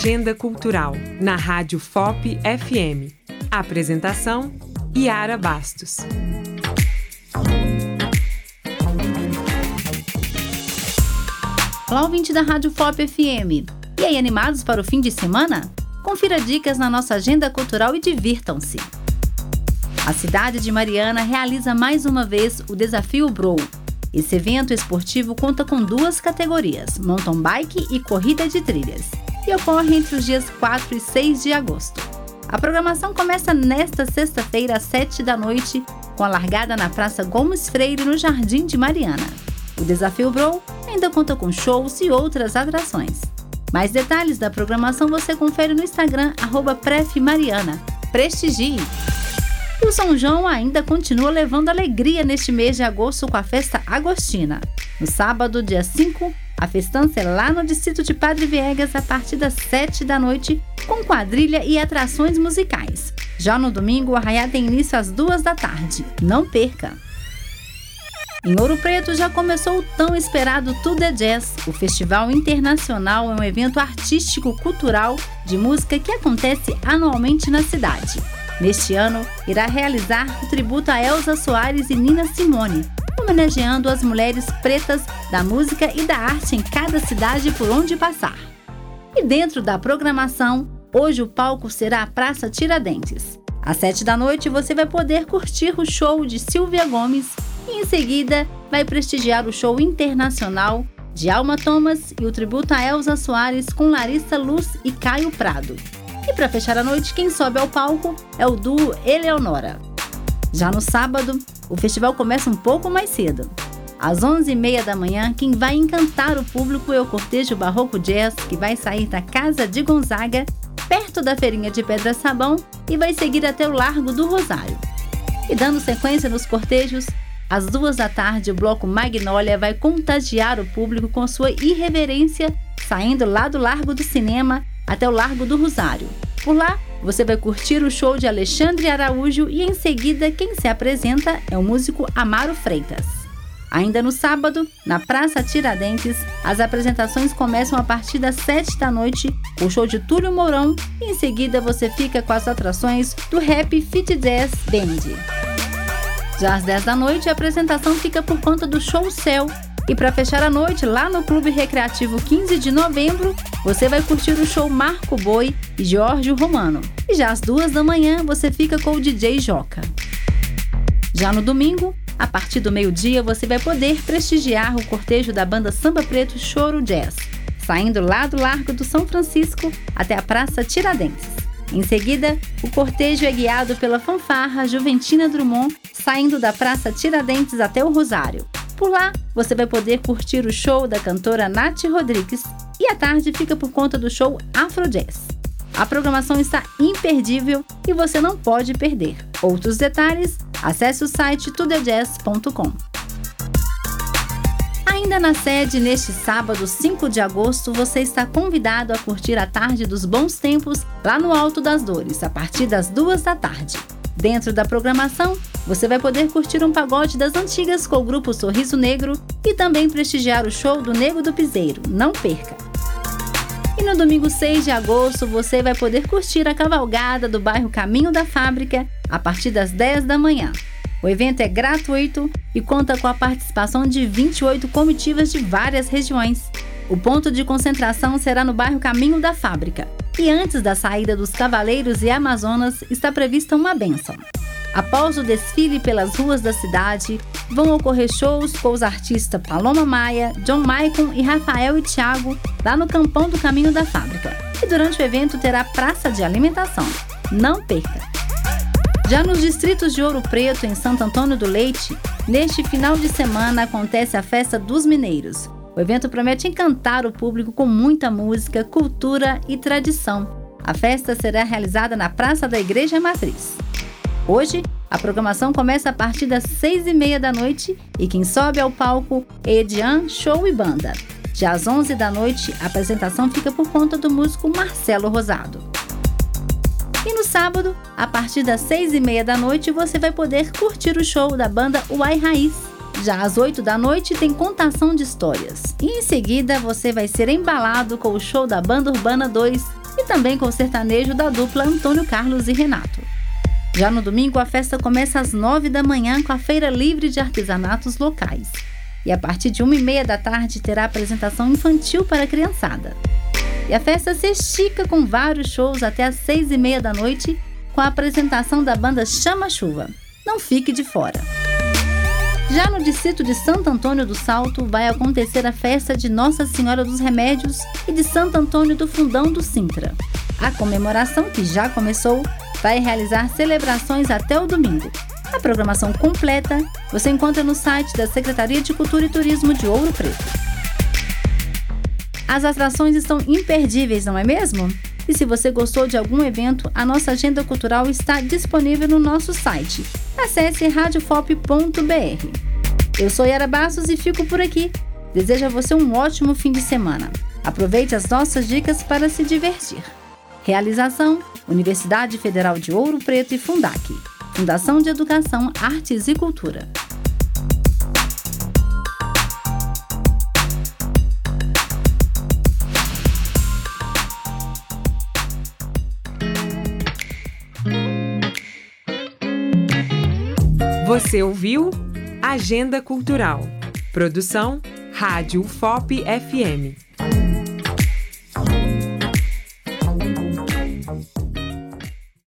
Agenda Cultural, na Rádio FOP FM. Apresentação: Yara Bastos. Olá, ouvinte da Rádio FOP FM. E aí, animados para o fim de semana? Confira dicas na nossa agenda cultural e divirtam-se. A cidade de Mariana realiza mais uma vez o Desafio Bro. Esse evento esportivo conta com duas categorias, mountain bike e corrida de trilhas, e ocorre entre os dias 4 e 6 de agosto. A programação começa nesta sexta-feira às 7 da noite, com a largada na Praça Gomes Freire, no Jardim de Mariana. O Desafio Bro ainda conta com shows e outras atrações. Mais detalhes da programação você confere no Instagram, prefmariana. Prestigie! O São João ainda continua levando alegria neste mês de agosto com a festa agostina. No sábado, dia 5, a festança é lá no distrito de Padre Viegas a partir das 7 da noite, com quadrilha e atrações musicais. Já no domingo, o arraiá tem início às 2 da tarde. Não perca! Em Ouro Preto já começou o tão esperado Tudo é Jazz. O Festival Internacional é um evento artístico-cultural de música que acontece anualmente na cidade. Neste ano, irá realizar o tributo a Elza Soares e Nina Simone, homenageando as mulheres pretas da música e da arte em cada cidade por onde passar. E dentro da programação, hoje o palco será a Praça Tiradentes. Às sete da noite você vai poder curtir o show de Silvia Gomes e em seguida vai prestigiar o show internacional de Alma Thomas e o tributo a Elza Soares com Larissa Luz e Caio Prado. E para fechar a noite, quem sobe ao palco é o duo Eleonora. Já no sábado, o festival começa um pouco mais cedo. Às 11h30 da manhã, quem vai encantar o público é o cortejo Barroco Jazz, que vai sair da Casa de Gonzaga, perto da Feirinha de Pedra Sabão, e vai seguir até o Largo do Rosário. E dando sequência nos cortejos, às duas da tarde, o bloco Magnólia vai contagiar o público com sua irreverência, saindo lá do Largo do Cinema até o Largo do Rosário. Por lá, você vai curtir o show de Alexandre Araújo e em seguida quem se apresenta é o músico Amaro Freitas. Ainda no sábado, na Praça Tiradentes, as apresentações começam a partir das 7 da noite, o show de Túlio Mourão e em seguida você fica com as atrações do Rap Fit Jazz Band. Já às 10 da noite, a apresentação fica por conta do Show Céu, e para fechar a noite, lá no Clube Recreativo 15 de novembro, você vai curtir o show Marco Boi e Jorge Romano. E já às duas da manhã, você fica com o DJ Joca. Já no domingo, a partir do meio-dia, você vai poder prestigiar o cortejo da banda Samba Preto Choro Jazz, saindo lá do Largo do São Francisco até a Praça Tiradentes. Em seguida, o cortejo é guiado pela fanfarra Juventina Drummond, saindo da Praça Tiradentes até o Rosário. Por lá, você vai poder curtir o show da cantora Nath Rodrigues e a tarde fica por conta do show Afro Jazz. A programação está imperdível e você não pode perder. Outros detalhes, acesse o site tudejazz.com. Ainda na sede, neste sábado 5 de agosto, você está convidado a curtir a tarde dos bons tempos lá no Alto das Dores, a partir das duas da tarde. Dentro da programação, você vai poder curtir um pagode das antigas com o grupo Sorriso Negro e também prestigiar o show do Nego do Piseiro. Não perca! No domingo 6 de agosto, você vai poder curtir a cavalgada do bairro Caminho da Fábrica a partir das 10 da manhã. O evento é gratuito e conta com a participação de 28 comitivas de várias regiões. O ponto de concentração será no bairro Caminho da Fábrica, e antes da saída dos Cavaleiros e Amazonas está prevista uma bênção. Após o desfile pelas ruas da cidade, vão ocorrer shows com os artistas Paloma Maia, John Maicon e Rafael e Thiago lá no Campão do Caminho da Fábrica. E durante o evento terá praça de alimentação. Não perca! Já nos distritos de Ouro Preto, em Santo Antônio do Leite, neste final de semana acontece a Festa dos Mineiros, o evento promete encantar o público com muita música, cultura e tradição. A festa será realizada na Praça da Igreja Matriz. Hoje, a programação começa a partir das seis e meia da noite e quem sobe ao palco é Edian Show e Banda. Já às 11 da noite, a apresentação fica por conta do músico Marcelo Rosado. E no sábado, a partir das seis e meia da noite, você vai poder curtir o show da banda Uai Raiz. Já às 8 da noite tem contação de histórias. E em seguida você vai ser embalado com o show da Banda Urbana 2, e também com o sertanejo da dupla Antônio Carlos e Renato. Já no domingo, a festa começa às 9 da manhã com a Feira Livre de Artesanatos Locais. E a partir de uma e meia da tarde terá apresentação infantil para a criançada. E a festa se estica com vários shows até às seis e meia da noite, com a apresentação da banda Chama Chuva. Não fique de fora! Já no distrito de Santo Antônio do Salto vai acontecer a festa de Nossa Senhora dos Remédios e de Santo Antônio do Fundão do Sintra. A comemoração, que já começou, vai realizar celebrações até o domingo. A programação completa você encontra no site da Secretaria de Cultura e Turismo de Ouro Preto. As atrações estão imperdíveis, não é mesmo? E se você gostou de algum evento, a nossa agenda cultural está disponível no nosso site. Acesse radiofop.br. Eu sou Yara Bastos e fico por aqui. Desejo a você um ótimo fim de semana. Aproveite as nossas dicas para se divertir. Realização: Universidade Federal de Ouro Preto e Fundac. Fundação de Educação, Artes e Cultura. Você ouviu Agenda Cultural. Produção Rádio FOP FM.